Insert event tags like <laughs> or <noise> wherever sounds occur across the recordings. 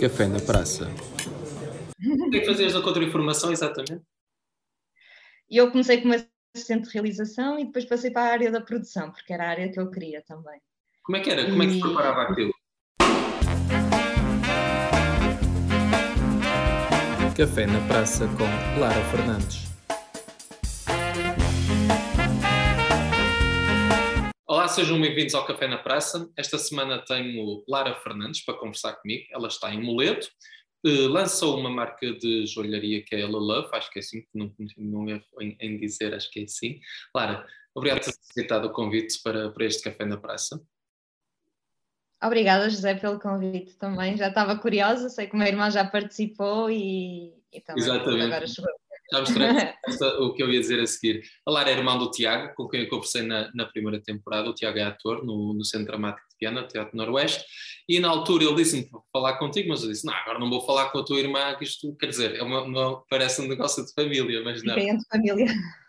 Café na Praça. O que é que fazias da contra-informação, exatamente? Eu comecei como assistente de realização e depois passei para a área da produção, porque era a área que eu queria também. Como é que era? Como é que se preparava aquilo? Café na Praça com Lara Fernandes. Sejam bem-vindos ao Café na Praça. Esta semana tenho Lara Fernandes para conversar comigo. Ela está em Moledo. Uh, lançou uma marca de joalharia que é a Love, acho que é assim, não, não erro em, em, dizer, acho que é assim. Lara, obrigado por ter aceitado o convite para, para este Café na Praça. Obrigada, José, pelo convite também. Já estava curiosa, sei que o meu irmão já participou e, e também Exatamente. agora chegou. Já mostrei o que eu ia dizer a seguir. A Lara é irmã do Tiago, com quem eu conversei na, na primeira temporada. O Tiago é ator no, no Centro Dramático de Viana, Teatro Noroeste. E na altura ele disse-me para falar contigo, mas eu disse: Não, agora não vou falar com a tua irmã, que isto quer dizer, é uma, uma parece um negócio de família, mas não. Fiquei de família.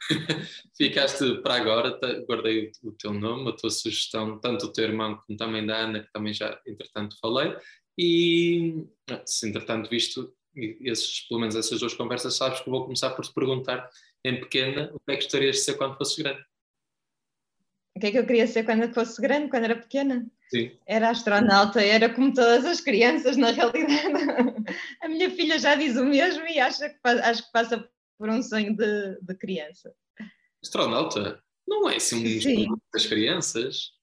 <laughs> Ficaste para agora, guardei o, o teu nome, a tua sugestão, tanto o teu irmão como também da Ana, que também já entretanto falei. E se entretanto visto esses, pelo menos essas duas conversas, sabes que vou começar por te perguntar em pequena o que é que gostarias de ser quando fosse grande? O que é que eu queria ser quando fosse grande, quando era pequena? Sim. Era astronauta, era como todas as crianças, na realidade. <laughs> A minha filha já diz o mesmo e acha que, acho que passa por um sonho de, de criança. Astronauta? Não é assim um das crianças?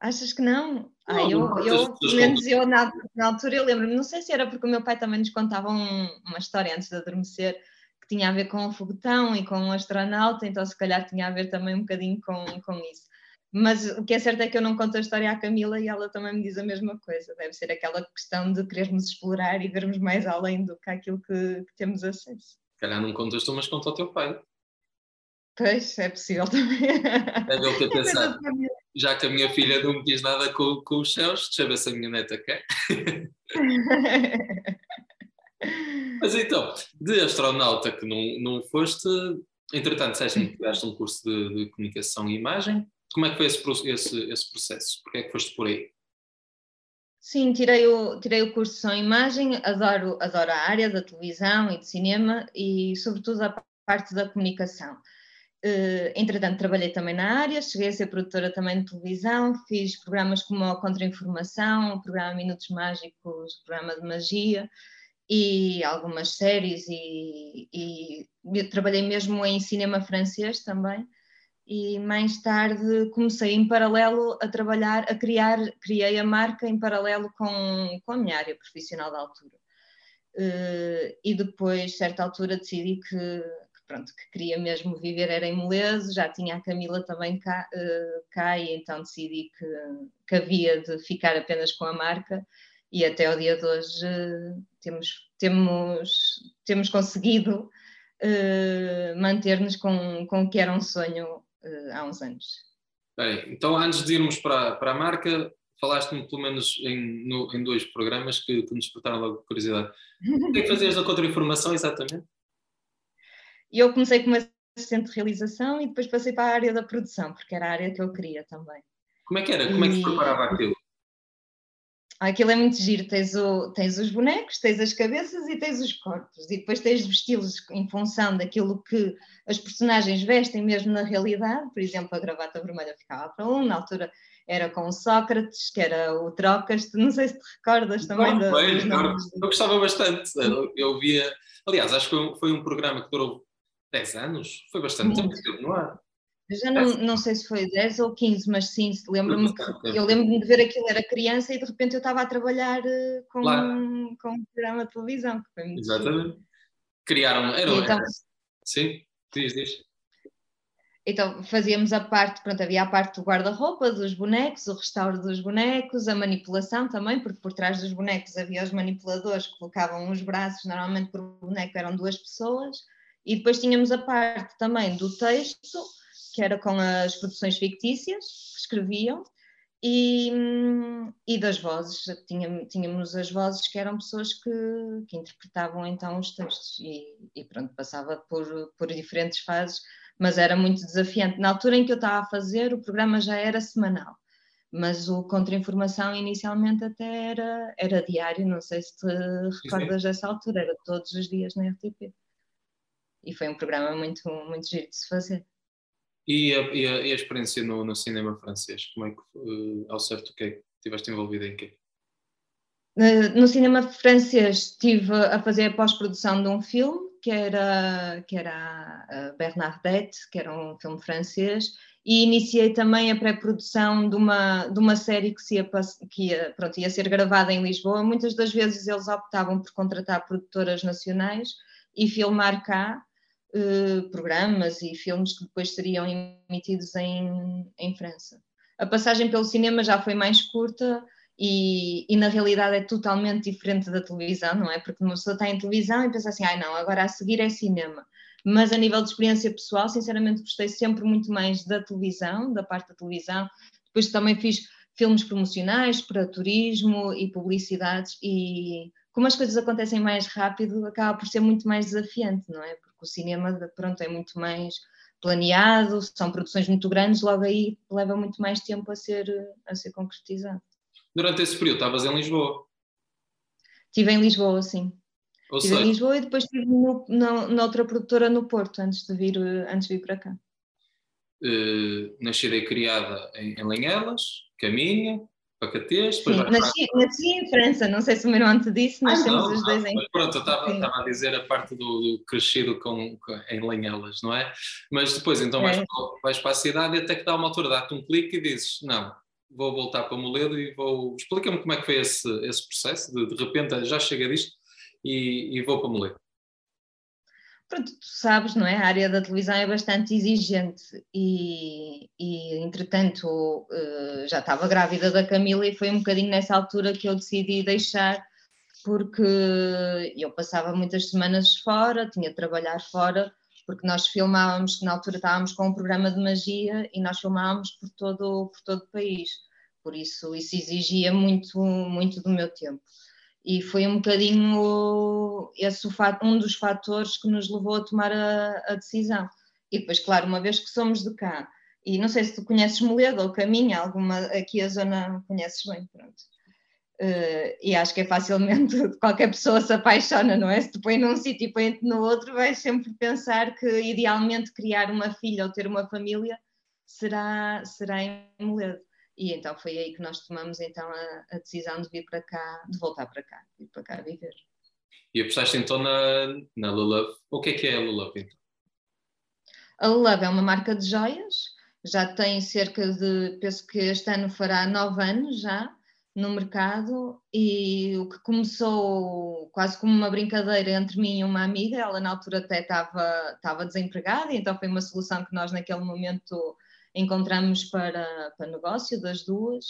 Achas que não? Ah, eu, eu pelo menos eu na, na altura eu lembro-me, não sei se era porque o meu pai também nos contava um, uma história antes de adormecer que tinha a ver com o foguetão e com o astronauta, então se calhar tinha a ver também um bocadinho com, com isso. Mas o que é certo é que eu não conto a história à Camila e ela também me diz a mesma coisa. Deve ser aquela questão de querermos explorar e vermos mais além do que aquilo que, que temos acesso. Se calhar não contas tu, mas conta ao teu pai. Pois, é possível também. É o que eu <laughs> pensar. Já que a minha filha não me diz nada com, com os céus, deixa eu ver se a minha neta quer. <laughs> Mas então, de astronauta que não, não foste, entretanto, disseste-me que tiraste um curso de, de, comunicação e imagem. Como é que foi esse, esse, esse processo? Porquê é que foste por aí? Sim, tirei o, tirei o curso de som e imagem, adoro, adoro a área da televisão e de cinema e, sobretudo, a parte da comunicação. Uh, entretanto, trabalhei também na área, cheguei a ser produtora também de televisão, fiz programas como a Contra-Informação, o programa Minutos Mágicos, o programa de magia e algumas séries e, e trabalhei mesmo em cinema francês também e mais tarde comecei em paralelo a trabalhar, a criar, criei a marca em paralelo com, com a minha área profissional da altura. Uh, e depois, certa altura, decidi que pronto, que queria mesmo viver era em Molese, já tinha a Camila também cá, uh, cá e então decidi que, que havia de ficar apenas com a marca e até ao dia de hoje uh, temos, temos, temos conseguido uh, manter-nos com, com o que era um sonho há uns anos. Bem, então antes de irmos para, para a marca, falaste-me pelo menos em, no, em dois programas que, que nos despertaram logo curiosidade. O que é que fazias da contra-informação exatamente? E eu comecei como assistente de realização e depois passei para a área da produção, porque era a área que eu queria também. Como é que era? Como é que se preparava aquilo? Aquilo é muito giro, tens, o, tens os bonecos, tens as cabeças e tens os corpos, e depois tens vesti-los em função daquilo que as personagens vestem mesmo na realidade, por exemplo, a gravata vermelha ficava para um, na altura era com o Sócrates, que era o Trocas, não sei se te recordas também. Não, bem, eu gostava bastante, eu via, aliás, acho que foi um programa que durou 10 anos? Foi bastante tempo que no ar. Já não, não sei se foi 10 ou 15, mas sim, lembro-me eu lembro-me de ver aquilo, era criança e de repente eu estava a trabalhar eh, com, claro. com um programa de televisão. Exatamente. Criaram, era, então, era. Sim, diz, diz. Então fazíamos a parte, pronto, havia a parte do guarda-roupa, dos bonecos, o restauro dos bonecos, a manipulação também, porque por trás dos bonecos havia os manipuladores que colocavam os braços, normalmente por boneco eram duas pessoas, e depois tínhamos a parte também do texto, que era com as produções fictícias que escreviam, e, e das vozes. Tínhamos, tínhamos, as vozes que eram pessoas que, que interpretavam então os textos, e, e, pronto, passava por, por diferentes fases, mas era muito desafiante. Na altura em que eu estava a fazer, o programa já era semanal. mas o contra-informação inicialmente até era, era diário, não sei se te recordas dessa altura, era todos os dias na RTP. E foi um programa muito, muito giro de se fazer. E a, e a, e a experiência no, no, cinema francês? Como é que, uh, ao certo, o que é que estiveste envolvida em quê? No cinema francês estive a fazer a pós-produção de um filme que era, que era Bernadette, que era um filme francês, e iniciei também a pré-produção de uma, de uma série que, se ia, que ia, pronto, ia ser gravada em Lisboa. Muitas das vezes eles optavam por contratar produtoras nacionais e filmar cá eh, programas e filmes que depois seriam emitidos em, em França. A passagem pelo cinema já foi mais curta, e, e, na realidade é totalmente diferente da televisão, não é? Porque uma pessoa está em televisão e pensa assim, ai ah, não, agora a seguir é cinema. Mas a nível de experiência pessoal, sinceramente gostei sempre muito mais da televisão, da parte da televisão. Depois também fiz filmes promocionais para turismo e publicidades e como as coisas acontecem mais rápido, acaba por ser muito mais desafiante, não é? Porque o cinema, pronto, é muito mais planeado, são produções muito grandes, logo aí leva muito mais tempo a ser, a ser concretizado. Durante esse período estavas em Lisboa? Estive em Lisboa, sim. Ou estive seja... em Lisboa e depois estive no, na, na, outra produtora no Porto, antes de vir, antes de vir para cá. Uh, nascida e criada em, em Lenhelas, Caminha, Pacatês. Sim, nasci, nasci, em França, não sei se o meu irmão te disse, nós ah, temos não, os dois não, em Pronto, eu estava a dizer a parte do, do crescido com, com, em Lenhelas, não é? Mas depois então vais, é. vais para a cidade e até que dá uma altura, dá-te um clique e dizes, não, vou voltar para Moledo e vou. Explica-me como é que foi esse, esse processo de de repente já chega disto e, e vou para Moledo. Pronto, tu sabes, não é? A área da televisão é bastante exigente e, e entretanto, eh, já estava grávida da Camila e foi um bocadinho nessa altura que eu decidi deixar, porque eu passava muitas semanas fora, tinha de trabalhar fora, porque nós filmávamos, na altura estávamos com um programa de magia e nós filmávamos por todo, por todo o país, por isso isso exigia muito, muito do meu tempo. E foi um bocadinho esse um dos fatores que nos levou a tomar a, a decisão. E depois, claro, uma vez que somos de cá, e não sei se tu conheces Moledo ou Caminha, alguma, aqui a zona conheces bem, pronto. Uh, e acho que é facilmente <laughs> qualquer pessoa se apaixona, não é? Se te põe num sítio e põe-te no outro, vais sempre pensar que idealmente criar uma filha ou ter uma família será, será em Moledo. E então foi aí que nós tomamos então a, a decisão de vir para cá, de voltar para cá, vir para cá viver. E apostaste então na, na Lulove. O que é que é a Lulove então? A Lulove é uma marca de joias, já tem cerca de, penso que este ano fará nove anos já, no mercado e o que começou quase como uma brincadeira entre mim e uma amiga, ela na altura até estava, estava desempregada, então foi uma solução que nós naquele momento encontramos para, para negócio das duas.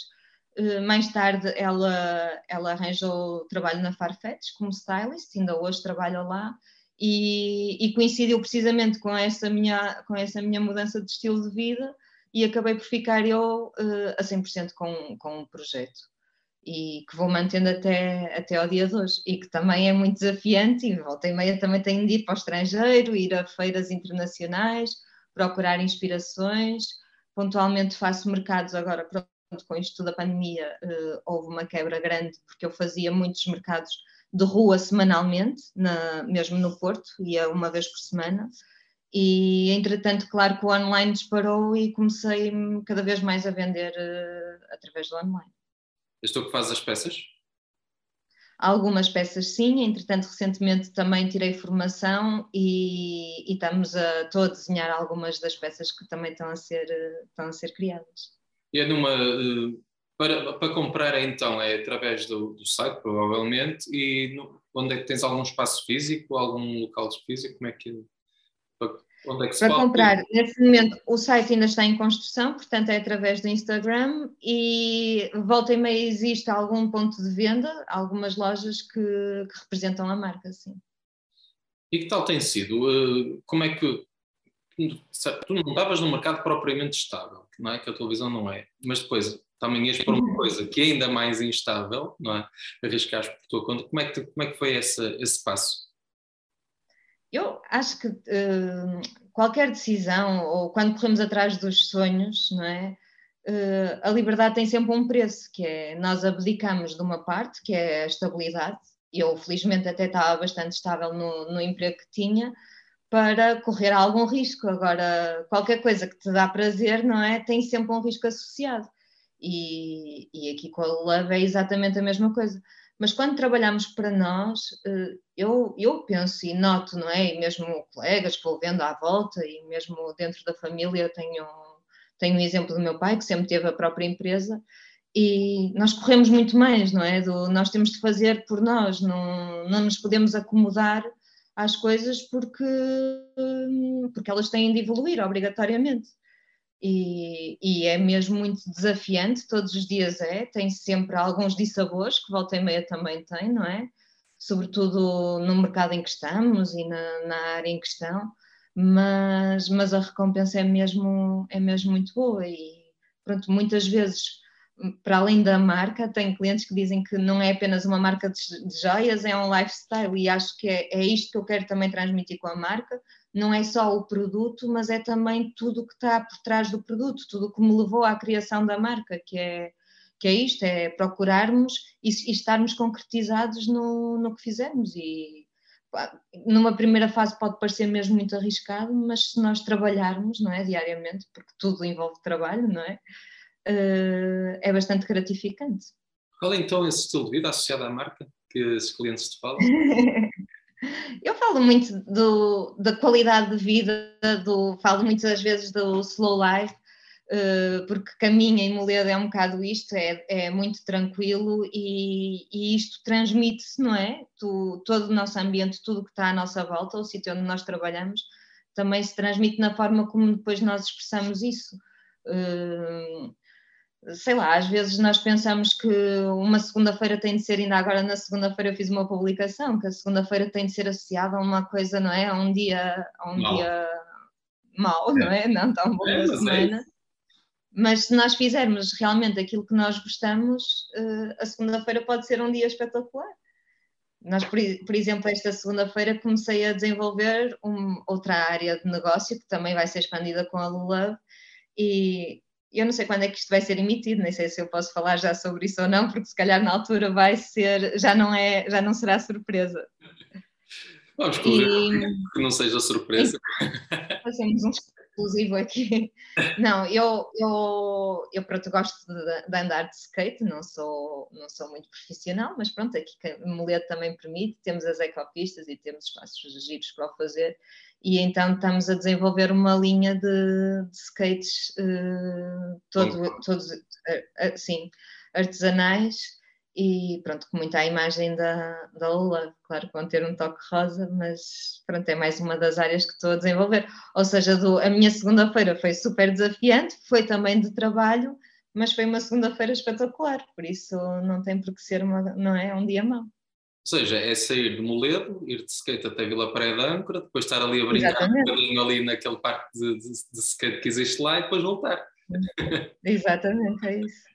Eh, mais tarde ela, ela arranjou trabalho na Farfetch como stylist, ainda hoje trabalha lá e, e coincidiu precisamente com essa, minha, com essa minha mudança de estilo de vida e acabei por ficar eu uh, a 100% com, com o projeto e que vou mantendo até, até ao dia de hoje e que também é muito desafiante e volta e meia também tenho de ir para o estrangeiro, ir a feiras internacionais, procurar inspirações, pontualmente faço mercados agora, pronto, com isto da pandemia uh, houve uma quebra grande porque eu fazia muitos mercados de rua semanalmente, na, mesmo no Porto, ia uma vez por semana, e entretanto, claro que o online disparou e comecei cada vez mais a vender uh, através do online. És tu que fazes as peças? Algumas peças sim, entretanto recentemente também tirei formação e, e estamos a, estou a desenhar algumas das peças que também estão a ser, estão a ser criadas. E é numa, eh, para, para comprar então é através do, do site provavelmente e no, onde é que tens algum espaço físico, algum local físico, como é que Onde é que se para comprar, nesse momento o site ainda está em construção, portanto é através do Instagram e volta e meia existe algum ponto de venda, algumas lojas que, que representam a marca, sim. E que tal tem sido? Eh, como é que tu não estavas num mercado propriamente estável, não é? Que a televisão não é, mas depois também ias para uma coisa que é ainda mais instável, não é? Arriscaste por tua conta. Como é que, como é que foi esse, esse passo? Eu acho que uh, qualquer decisão, ou quando corremos atrás dos sonhos, não é? uh, a liberdade tem sempre um preço, que é nós abdicamos de uma parte, que é a estabilidade. Eu, felizmente, até estava bastante estável no, no emprego que tinha, para correr algum risco. Agora, qualquer coisa que te dá prazer, não é? Tem sempre um risco associado. E, e aqui com a Love é exatamente a mesma coisa. Mas quando trabalhamos para nós, eh, eu, eu penso e noto, não é? E mesmo colegas que vou vendo à volta, e mesmo dentro da família, tenho, tenho um exemplo do meu pai, que sempre teve a própria empresa, e nós corremos muito mais, não é? Do, nós temos de fazer por nós, não, não nos podemos acomodar às coisas porque, porque elas têm de evoluir obrigatoriamente. E, e, é mesmo muito desafiante, todos os dias é, tem sempre alguns dissabores, que volta e meia também tem, não é? Sobretudo no mercado em que estamos e na, na área em questão, mas, mas a recompensa é mesmo, é mesmo muito boa e pronto, muitas vezes para além da marca, tenho clientes que dizem que não é apenas uma marca de, de joias, é um lifestyle e acho que é, é isto que eu quero também transmitir com a marca, não é só o produto, mas é também tudo o que está por trás do produto, tudo o que me levou à criação da marca, que é, que é isto, é procurarmos e, e estarmos concretizados no, no que fizemos. E numa primeira fase pode parecer mesmo muito arriscado, mas se nós trabalharmos, não é, diariamente, porque tudo envolve trabalho, não é? Uh, é bastante gratificante. Qual é então esse estilo de vida associado à marca que esses clientes te falam? <laughs> Eu falo muito do, da qualidade de vida, do, falo muitas vezes do slow life, uh, porque caminho em Moledo é um bocado isto, é, é muito tranquilo e, e isto transmite-se, não é? Tu, todo o nosso ambiente, tudo que está à nossa volta, o sítio onde nós trabalhamos, também se transmite na forma como depois nós expressamos isso. Uh, sei lá, às vezes nós pensamos que uma segunda-feira tem de ser, ainda agora na segunda-feira eu fiz uma publicação, que a segunda-feira tem de ser associada a uma coisa, não é? A um dia, a um mau. dia mau, não é? Não tão bom é, semana. É. Mas se nós fizermos realmente aquilo que nós gostamos, eh, a segunda-feira pode ser um dia espetacular. Nós, por, por exemplo, esta segunda-feira comecei a desenvolver um, outra área de negócio que também vai ser expandida com a Lulove e eu não sei quando é que isto vai ser emitido, nem sei se eu posso falar já sobre isso ou não, porque se calhar na altura vai ser, já não é, já não será surpresa. Vamos correr, e... que não seja surpresa. Fazemos um exclusivo aqui. <laughs> Não, eu, eu, eu pronto, gosto de, de, andar de skate, não sou, não sou muito profissional, mas pronto, aqui Moledo também permite, temos as ecopistas e temos espaços giros para o fazer e então estamos a desenvolver uma linha de, de skates uh, todo, todos uh, sim, artesanais e pronto, com muita imagem da, da Lula, claro que vão ter um toque rosa, mas pronto, é mais uma das áreas que estou a desenvolver. Ou seja, do, a minha segunda-feira foi super desafiante, foi também de trabalho, mas foi uma segunda-feira espetacular, por isso não tem por que ser uma, não é um dia mau. Ou seja, é sair de Moledo, ir de skate até Vila Praia da Âncora, depois estar ali a brincar Exatamente. um bocadinho ali naquele parque de, de, de, skate que existe lá e depois voltar. Exatamente, é isso.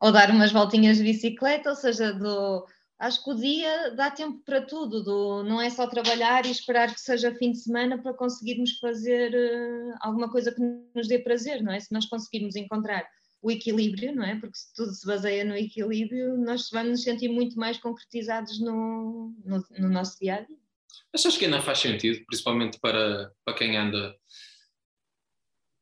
Ou dar umas voltinhas de bicicleta, ou seja, do, acho que o dia dá tempo para tudo, do, não é só trabalhar e esperar que seja fim de semana para conseguirmos fazer uh, alguma coisa que nos dê prazer, não é? Se nós conseguirmos encontrar o equilíbrio, não é? Porque se tudo se baseia no equilíbrio, nós vamos nos sentir muito mais concretizados no, no, no nosso dia a dia. Achas que ainda faz sentido, principalmente para, para quem anda.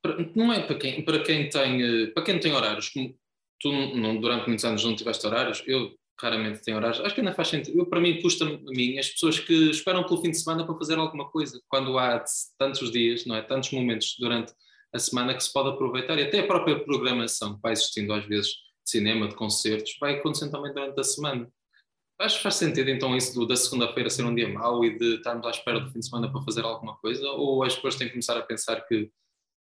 Para, não é para quem, para quem tem para quem tem horários, como tu não, durante muitos anos não tiveste horários, eu raramente tenho horários, acho que ainda faz sentido. Eu, para mim, custa-me a mim as pessoas que esperam pelo fim de semana para fazer alguma coisa, quando há tantos dias, não é? Tantos momentos durante a semana que se pode aproveitar e até a própria programação que vai existindo às vezes de cinema, de concertos, vai acontecendo também durante a semana. Acho que faz sentido então isso do, da segunda-feira ser um dia mau e de estarmos à espera do fim de semana para fazer alguma coisa? Ou as pessoas têm que começar a pensar que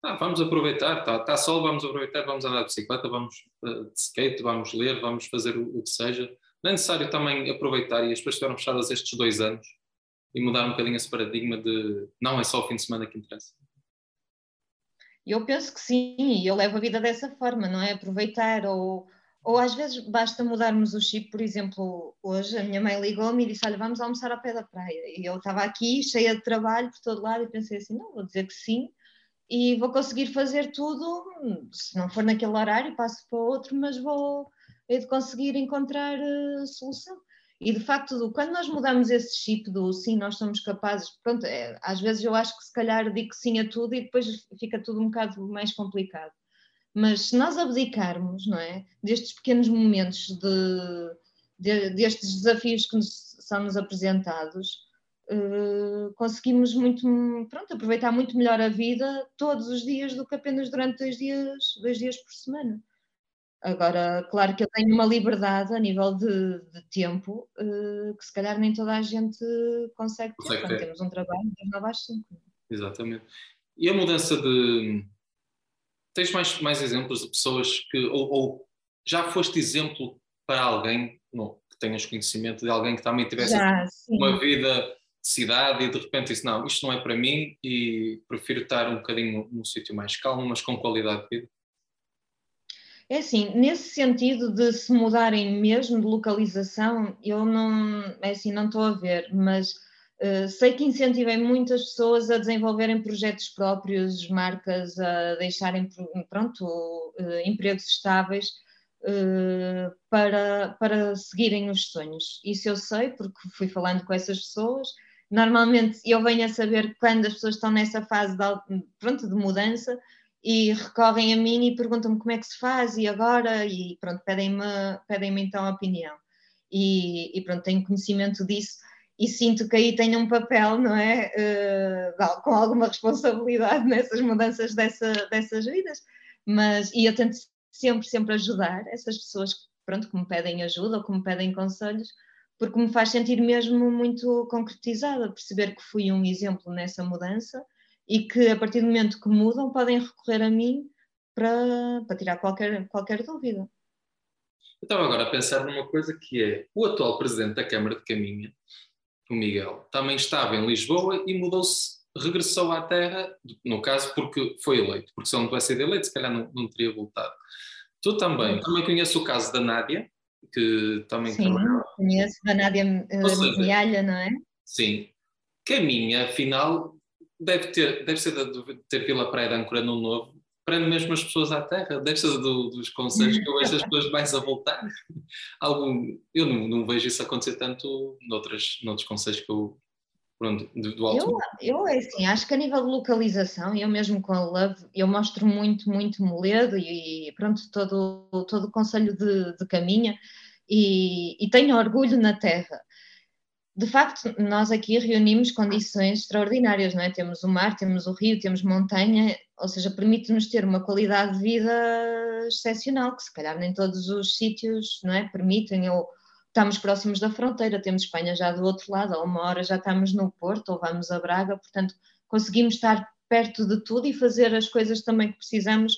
ah, vamos aproveitar, está tá sol, vamos aproveitar, vamos andar de bicicleta, vamos uh, de skate, vamos ler, vamos fazer o, o, que seja. Não é necessário também aproveitar e as pessoas estiveram fechadas estes dois anos e mudar um bocadinho esse paradigma de não é só o fim de semana que interessa. Eu penso que sim, e eu levo a vida dessa forma, não é? Aproveitar, ou, ou às vezes basta mudarmos o chip, por exemplo, hoje a minha mãe ligou-me e disse: Olha, vamos almoçar ao pé da praia. E eu estava aqui, cheia de trabalho por todo lado, e pensei assim: Não, vou dizer que sim, e vou conseguir fazer tudo, se não for naquele horário, passo para outro, mas vou é de conseguir encontrar uh, solução. E de facto, quando nós mudamos esse chip do sim, nós somos capazes, pronto, é, às vezes eu acho que se calhar digo sim a tudo e depois fica tudo um bocado mais complicado. Mas se nós abdicarmos, não é, destes pequenos momentos de, de destes desafios que nos, são nos apresentados, uh, conseguimos muito, pronto, aproveitar muito melhor a vida todos os dias do que apenas durante dois dias, dois dias por semana. Agora, claro que eu tenho uma liberdade a nível de, de tempo uh, que se calhar nem toda a gente consegue ter consegue ter. temos um trabalho das 9 às 5. Exatamente. E a mudança de. Tens mais, mais exemplos de pessoas que. Ou, ou já foste exemplo para alguém não, que tenhas conhecimento de alguém que também tivesse já, uma vida cidade e de repente disse: Não, isto não é para mim e prefiro estar um bocadinho num sítio mais calmo, mas com qualidade de vida? É assim, nesse sentido de se mudarem mesmo de localização, eu não, é assim, não estou a ver, mas uh, sei que incentivem muitas pessoas a desenvolverem projetos próprios, marcas, a deixarem, pronto, uh, empregos estáveis uh, para, para seguirem os sonhos. Isso eu sei, porque fui falando com essas pessoas. Normalmente eu venho a saber quando as pessoas estão nessa fase de, pronto, de mudança, e recorrem a mim e perguntam-me como é que se faz e agora, e pronto, pedem-me pedem então a opinião. E, e, pronto, tenho conhecimento disso e sinto que aí tenho um papel, não é? Uh, com alguma responsabilidade <laughs> nessas mudanças dessa, dessas vidas. Mas, e eu tento sempre, sempre ajudar essas pessoas que, pronto, que me pedem ajuda ou que me pedem conselhos, porque me faz sentir mesmo muito concretizada, perceber que fui um exemplo nessa mudança e que a partir do momento que mudam podem recorrer a mim para, para tirar qualquer, qualquer dúvida. Eu estava agora a pensar numa coisa que é o atual presidente da Câmara de Caminha, o Miguel, também estava em Lisboa e mudou-se, regressou à terra, no caso porque foi eleito, porque se ele não tivesse sido eleito, se calhar não, não teria voltado. Tu também, também conheces o caso da Nádia, que também Sim, trabalhou. conheço, da Nádia uh, Mialha, não é? Sim. Caminha, afinal, deve ter, deve ser de ter Vila Praia de Âncora no Novo, prende mesmo as pessoas à terra, deve ser do, dos conselhos que eu vejo as pessoas mais a voltar. <laughs> Algum, eu não, não, vejo isso acontecer tanto noutras, noutros conselhos que eu. Pronto, do, do alto. Eu, eu, é assim, acho que a nível de localização, eu mesmo com a Love, eu mostro muito, muito Moledo e pronto, todo, todo o conselho de, de caminha e, e tenho orgulho na terra de facto, nós aqui reunimos condições extraordinárias, não é? Temos o mar, temos o rio, temos montanha, ou seja, permite-nos ter uma qualidade de vida excepcional, que se calhar nem todos os sítios, não é? Permitem, ou estamos próximos da fronteira, temos Espanha já do outro lado, a uma hora já estamos no Porto, ou vamos a Braga, portanto, conseguimos estar perto de tudo e fazer as coisas também que precisamos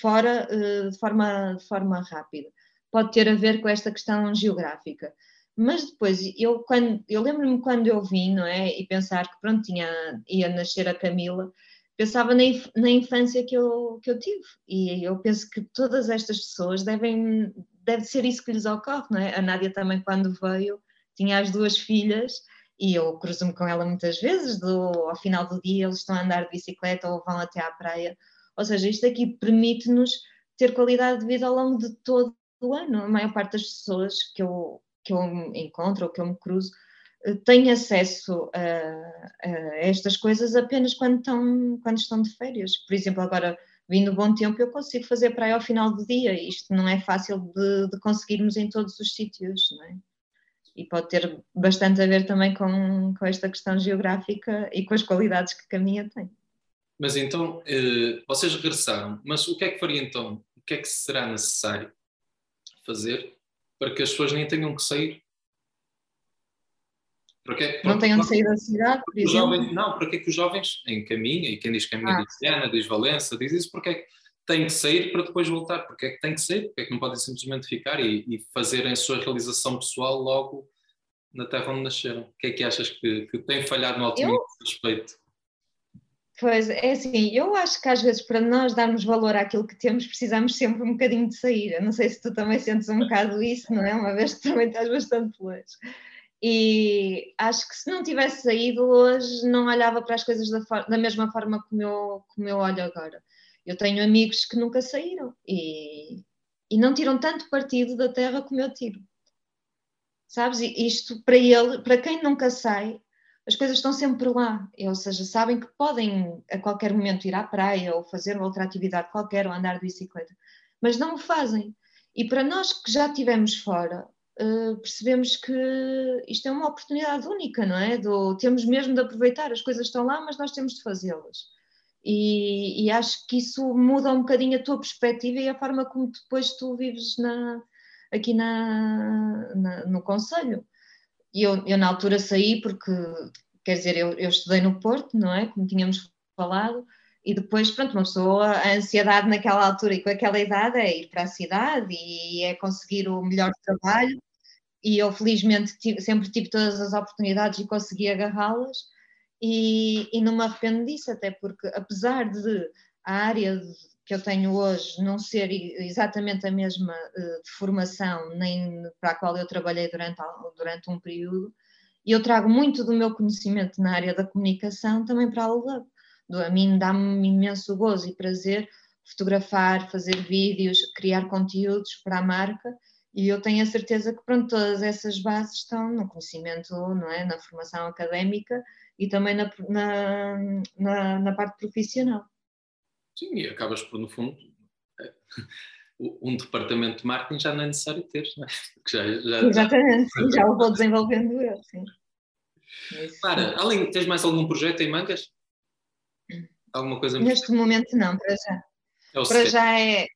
fora eh, de forma, de forma rápida. Pode ter a ver com esta questão geográfica mas depois, eu, quando, eu lembro-me quando eu vim, não é? E pensar que pronto, tinha, ia nascer a Camila, pensava na, na infância que eu, que eu tive. E eu penso que todas estas pessoas devem, deve ser isso que lhes ocorre, não é? A Nádia também, quando veio, tinha as duas filhas e eu cruzo-me com ela muitas vezes, do, ao final do dia eles estão a andar de bicicleta ou vão até à praia. Ou seja, isto aqui permite-nos ter qualidade de vida ao longo de todo o ano. A maior parte das pessoas que eu, que eu encontro ou que eu me cruzo eh, têm acesso a, a, estas coisas apenas quando estão, quando estão de férias. Por exemplo, agora, vindo bom tempo, eu consigo fazer praia ao final do dia. Isto não é fácil de, de conseguirmos em todos os sítios, não é? E pode ter bastante a ver também com, com esta questão geográfica e com as qualidades que a caminha tem. Mas então, eh, vocês regressaram, mas o que é que faria então? O que é que será necessário fazer para que as pessoas nem tenham que sair. Porque, não tenham sair da cidade, por exemplo? Jovens, não, porque é que os jovens em caminho, e quem diz caminho ah. diz Diana, diz Valença, diz isso, porque é que têm que sair para depois voltar? Porque é que têm que sair? Porque é que não podem simplesmente ficar e, e fazerem a sua realização pessoal logo na terra onde nasceram? O que é que achas que, que tem falhado no alto respeito? Pois, é assim, eu acho que às vezes para nós darmos valor àquilo que temos precisamos sempre um bocadinho de sair. Eu não sei se tu também sentes um bocado isso, não é? Uma vez que também estás bastante longe. E acho que se não tivesse saído hoje, não olhava para as coisas da, da mesma forma como eu, como eu olho agora. Eu tenho amigos que nunca saíram e, e não tiram tanto partido da terra como eu tiro. Sabes? Isto para ele, para quem nunca sai, as coisas estão sempre lá. Ou seja, sabem que podem a qualquer momento ir à praia ou fazer outra atividade qualquer ou andar de bicicleta, mas não o fazem. E para nós que já estivemos fora, uh, percebemos que isto é uma oportunidade única, não é? Do, temos mesmo de aproveitar, as coisas estão lá, mas nós temos de fazê-las. E, e, acho que isso muda um bocadinho a tua perspectiva e a forma como depois tu vives na, aqui na, na no Conselho. Eu, eu, na altura saí porque, quer dizer, eu, eu estudei no Porto, não é? Como tínhamos falado, e depois, pronto, uma pessoa, a ansiedade naquela altura e com aquela idade é ir para a cidade e é conseguir o melhor trabalho. E eu, felizmente, tive, sempre tive todas as oportunidades e consegui agarrá-las. E, e não me arrependo disso, até porque, apesar de a área que eu tenho hoje não ser exatamente a mesma uh, de formação, nem para a qual eu trabalhei durante, durante um período, e eu trago muito do meu conhecimento na área da comunicação também para a Lulab a mim dá-me imenso gozo e prazer fotografar, fazer vídeos, criar conteúdos para a marca e eu tenho a certeza que pronto, todas essas bases estão no conhecimento, não é? na formação académica e também na, na, na, na parte profissional. Sim, e acabas por, no fundo, é, um departamento de marketing já não é necessário ter, não é? Já, já, Exatamente, já, já o vou desenvolvendo eu, sim. Para, além, tens mais algum projeto em mangas? Alguma coisa Neste momento não, para já. É para já é,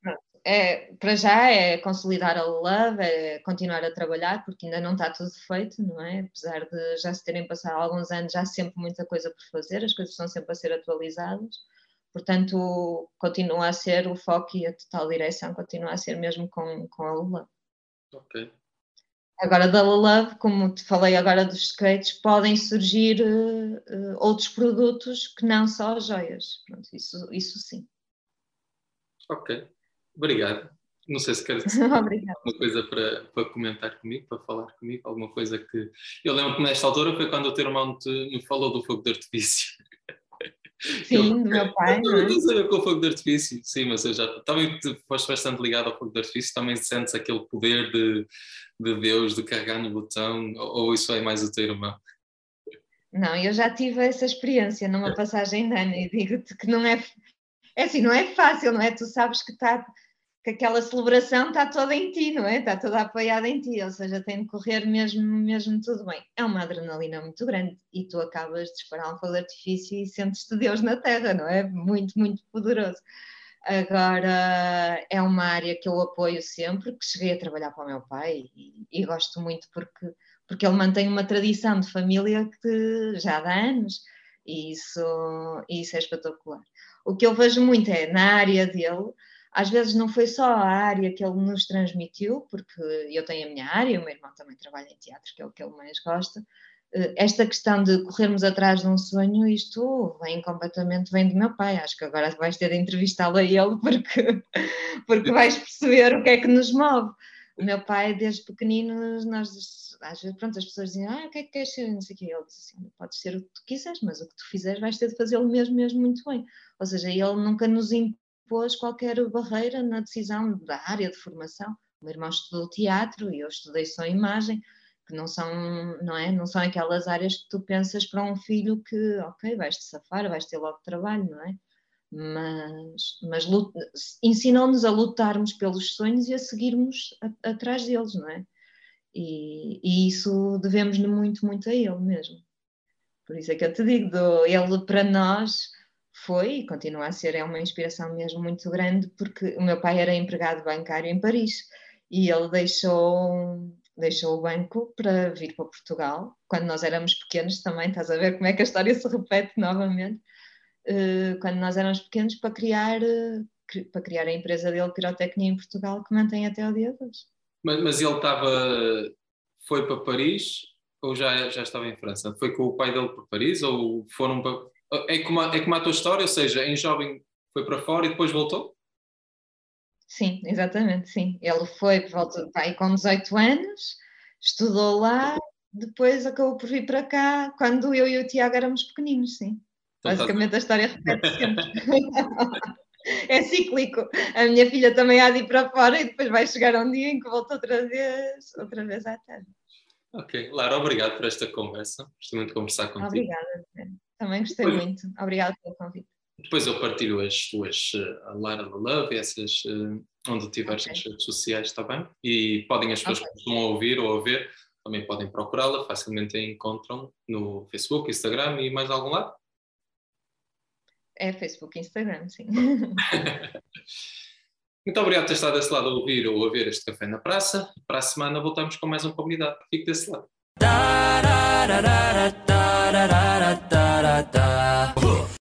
é, para já é consolidar a Love, é continuar a trabalhar, porque ainda não está tudo feito, não é? Apesar de já se terem passado alguns anos, já há sempre muita coisa por fazer, as coisas estão sempre a ser atualizadas. Portanto, continua a ser o foco e a total direção continua a ser mesmo com, com a Love. Ok. Agora, da Love, como te falei agora dos skates, podem surgir uh, outros produtos que não só joias. Pronto, isso, isso sim. Ok, obrigado. Não sei se queres <laughs> dizer alguma coisa para, para comentar comigo, para falar comigo, alguma coisa que. Eu lembro que nesta altura foi quando o teu irmão te, me falou do fogo de artifício. Sim, do meu pai. Não, não sei com o fogo de artifício, sim, mas eu já também foste bastante ligado ao fogo de artifício, também sentes aquele poder de, de Deus, de carregar no botão, ou isso é mais o teu irmão? Não, eu já tive essa experiência numa passagem de ano e digo-te que não é, é assim, não é fácil, não é? Tu sabes que está que aquela celebração está toda em ti, não é? Está toda apoiada em ti, ou seja, tem de correr mesmo, mesmo tudo bem. É uma adrenalina muito grande e tu acabas de disparar um fogo de artifício e sentes-te Deus na Terra, não é? Muito, muito poderoso. Agora, é uma área que eu apoio sempre, que cheguei a trabalhar para o meu pai e, e gosto muito porque, porque ele mantém uma tradição de família que já há anos e isso, isso é espetacular. O que eu vejo muito é na área dele às vezes não foi só a área que ele nos transmitiu, porque eu tenho a minha área, o meu irmão também trabalha em teatro, que é o que ele mais gosta. Eh, esta questão de corrermos atrás de um sonho, isto vem completamente vem do meu pai. Acho que agora vais ter de entrevistá-lo a ele, <laughs> porque, porque vais perceber o que é que nos move. O meu pai, desde pequenino, nós, às vezes, pronto, as pessoas dizem, ah, o que é que queres ser? Não sei o. Ele diz assim, podes ser o que tu quiseres, mas o que tu fizeres vais ter de fazê-lo mesmo, mesmo muito bem. Ou seja, ele nunca nos pôs qualquer barreira na decisão da área de formação. O meu irmão estudou teatro e eu estudei só imagem, que não são, não é? Não são aquelas áreas que tu pensas para um filho que, ok, vais-te safar, vais ter logo trabalho, não é? Mas, mas ensinou-nos a lutarmos pelos sonhos e a seguirmos a, atrás deles, não é? E, e isso devemos muito, muito a ele mesmo. Por isso é que eu te digo, ele para nós foi e continua a ser, é uma inspiração mesmo muito grande, porque o meu pai era empregado bancário em Paris e ele deixou, deixou o banco para vir para Portugal, quando nós éramos pequenos também, estás a ver como é que a história se repete novamente, uh, quando nós éramos pequenos para criar, uh, para criar a empresa dele, Pirotecnia em Portugal, que mantém até o dia de hoje. Mas, mas ele estava, foi para Paris ou já, já estava em França? Foi com o pai dele para Paris ou foram para é como, a, é como a tua história, ou seja, em jovem foi para fora e depois voltou? Sim, exatamente, sim. Ele foi volta, pai, com 18 anos, estudou lá depois acabou por vir para cá quando eu e o Tiago éramos pequeninos, sim. Então, Basicamente tá... a história repete sempre. <laughs> é cíclico. A minha filha também há de ir para fora e depois vai chegar um dia em que volta outra vez, outra vez à terra. Ok, Lara, obrigado por esta conversa. Gostei muito de conversar contigo. Obrigada, também gostei depois, muito. Obrigada pelo convite. Depois eu partilho as tuas, eh, a Lara Love, essas, eh, onde tiveres okay. nas redes sociais, está bem? E podem as pessoas okay. que estão a ouvir ou a ver, também podem procurá-la, facilmente a encontram no Facebook, Instagram e mais algum lado? É Facebook e Instagram, sim. <laughs> Muito obrigado por ter estado desse lado a ouvir ou a ver este Café na Praça. Para a semana voltamos com mais um convidado. Fique desse lado. da da da da da da.